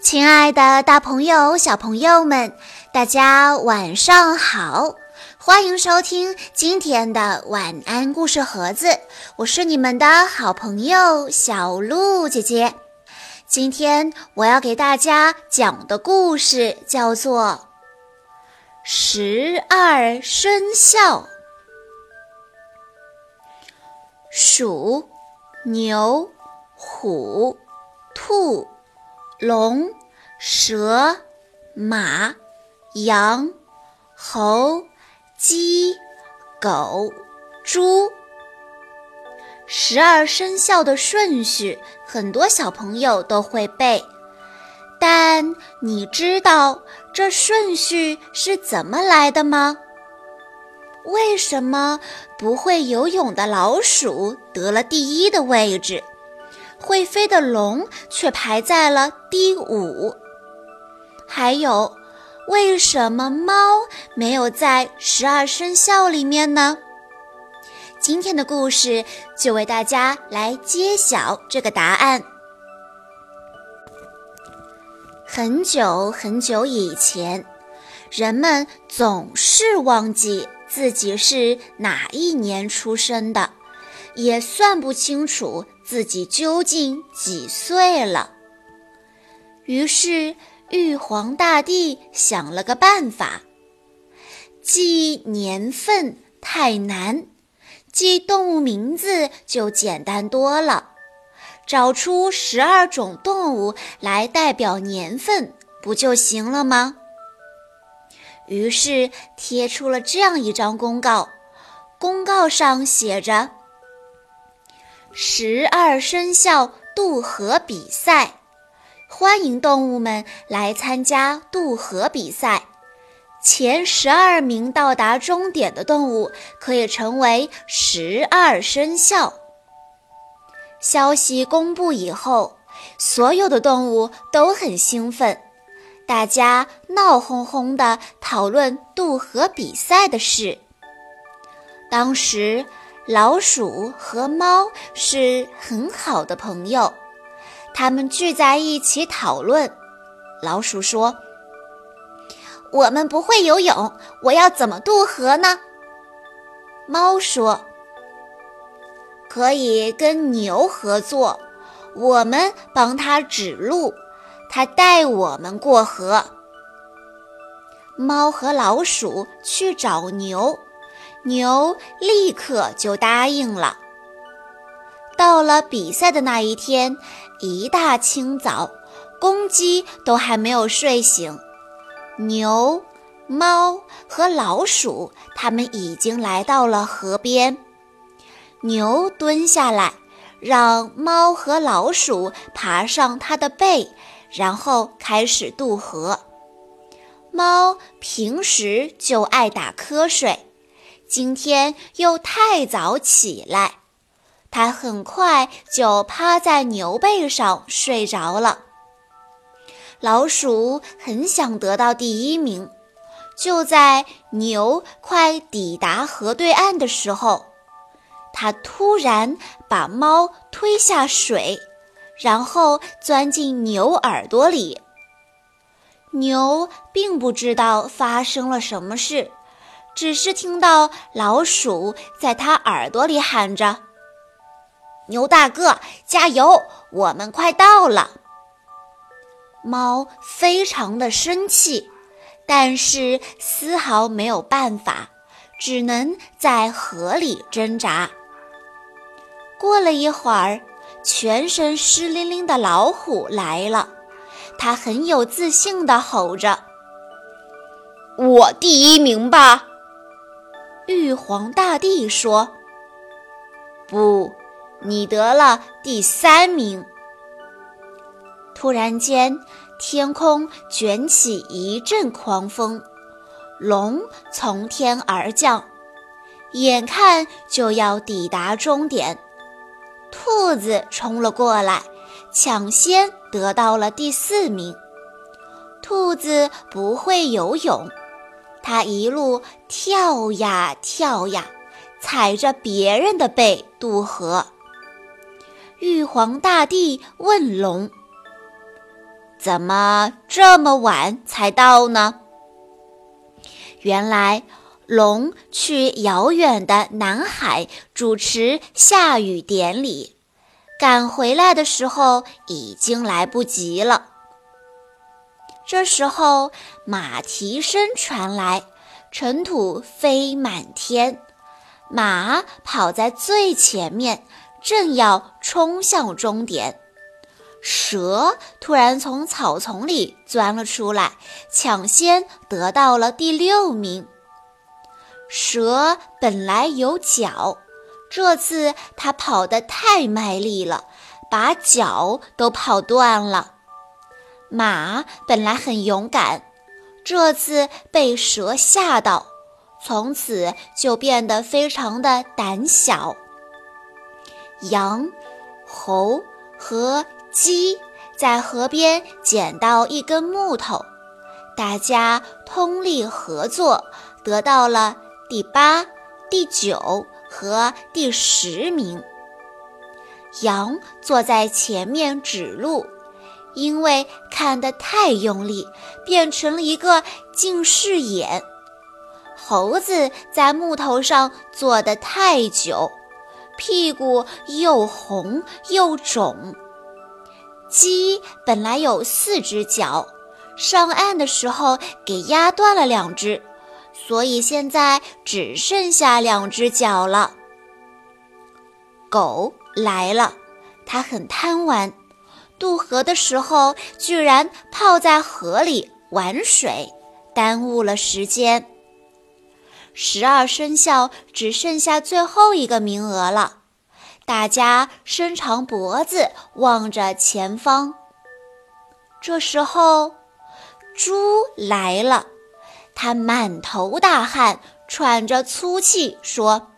亲爱的，大朋友、小朋友们，大家晚上好！欢迎收听今天的晚安故事盒子，我是你们的好朋友小鹿姐姐。今天我要给大家讲的故事叫做《十二生肖》：鼠、牛、虎、兔。龙、蛇、马、羊、猴、鸡、狗、猪，十二生肖的顺序，很多小朋友都会背。但你知道这顺序是怎么来的吗？为什么不会游泳的老鼠得了第一的位置？会飞的龙却排在了第五。还有，为什么猫没有在十二生肖里面呢？今天的故事就为大家来揭晓这个答案。很久很久以前，人们总是忘记自己是哪一年出生的。也算不清楚自己究竟几岁了。于是玉皇大帝想了个办法：记年份太难，记动物名字就简单多了。找出十二种动物来代表年份，不就行了吗？于是贴出了这样一张公告，公告上写着。十二生肖渡河比赛，欢迎动物们来参加渡河比赛。前十二名到达终点的动物可以成为十二生肖。消息公布以后，所有的动物都很兴奋，大家闹哄哄地讨论渡河比赛的事。当时。老鼠和猫是很好的朋友，他们聚在一起讨论。老鼠说：“我们不会游泳，我要怎么渡河呢？”猫说：“可以跟牛合作，我们帮他指路，他带我们过河。”猫和老鼠去找牛。牛立刻就答应了。到了比赛的那一天，一大清早，公鸡都还没有睡醒，牛、猫和老鼠它们已经来到了河边。牛蹲下来，让猫和老鼠爬上它的背，然后开始渡河。猫平时就爱打瞌睡。今天又太早起来，它很快就趴在牛背上睡着了。老鼠很想得到第一名，就在牛快抵达河对岸的时候，它突然把猫推下水，然后钻进牛耳朵里。牛并不知道发生了什么事。只是听到老鼠在他耳朵里喊着：“牛大哥，加油！我们快到了。”猫非常的生气，但是丝毫没有办法，只能在河里挣扎。过了一会儿，全身湿淋淋的老虎来了，它很有自信地吼着：“我第一名吧！”玉皇大帝说：“不，你得了第三名。”突然间，天空卷起一阵狂风，龙从天而降，眼看就要抵达终点。兔子冲了过来，抢先得到了第四名。兔子不会游泳。它一路跳呀跳呀，踩着别人的背渡河。玉皇大帝问龙：“怎么这么晚才到呢？原来，龙去遥远的南海主持下雨典礼，赶回来的时候已经来不及了。这时候，马蹄声传来，尘土飞满天，马跑在最前面，正要冲向终点。蛇突然从草丛里钻了出来，抢先得到了第六名。蛇本来有脚，这次它跑得太卖力了，把脚都跑断了。马本来很勇敢，这次被蛇吓到，从此就变得非常的胆小。羊、猴和。鸡在河边捡到一根木头，大家通力合作，得到了第八、第九和第十名。羊坐在前面指路，因为看得太用力，变成了一个近视眼。猴子在木头上坐得太久，屁股又红又肿。鸡本来有四只脚，上岸的时候给压断了两只，所以现在只剩下两只脚了。狗来了，它很贪玩，渡河的时候居然泡在河里玩水，耽误了时间。十二生肖只剩下最后一个名额了。大家伸长脖子望着前方。这时候，猪来了，它满头大汗，喘着粗气说：“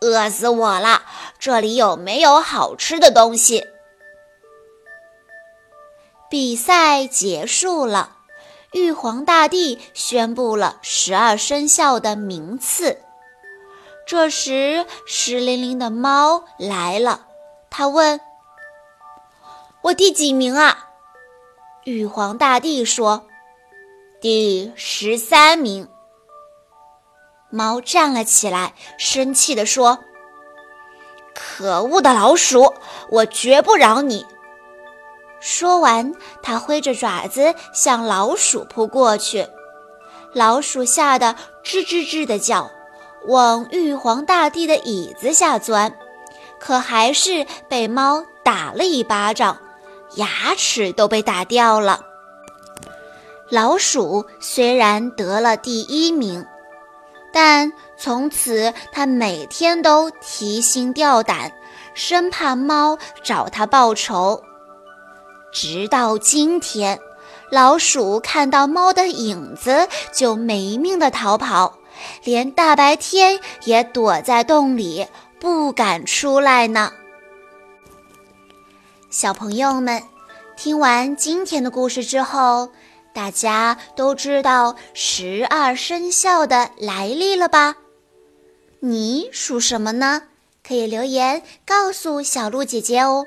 饿死我了！这里有没有好吃的东西？”比赛结束了，玉皇大帝宣布了十二生肖的名次。这时，湿淋淋的猫来了。他问：“我第几名啊？”玉皇大帝说：“第十三名。”猫站了起来，生气地说：“可恶的老鼠，我绝不饶你！”说完，它挥着爪子向老鼠扑过去。老鼠吓得吱吱吱地叫。往玉皇大帝的椅子下钻，可还是被猫打了一巴掌，牙齿都被打掉了。老鼠虽然得了第一名，但从此它每天都提心吊胆，生怕猫找它报仇。直到今天，老鼠看到猫的影子就没命的逃跑。连大白天也躲在洞里，不敢出来呢。小朋友们，听完今天的故事之后，大家都知道十二生肖的来历了吧？你属什么呢？可以留言告诉小鹿姐姐哦。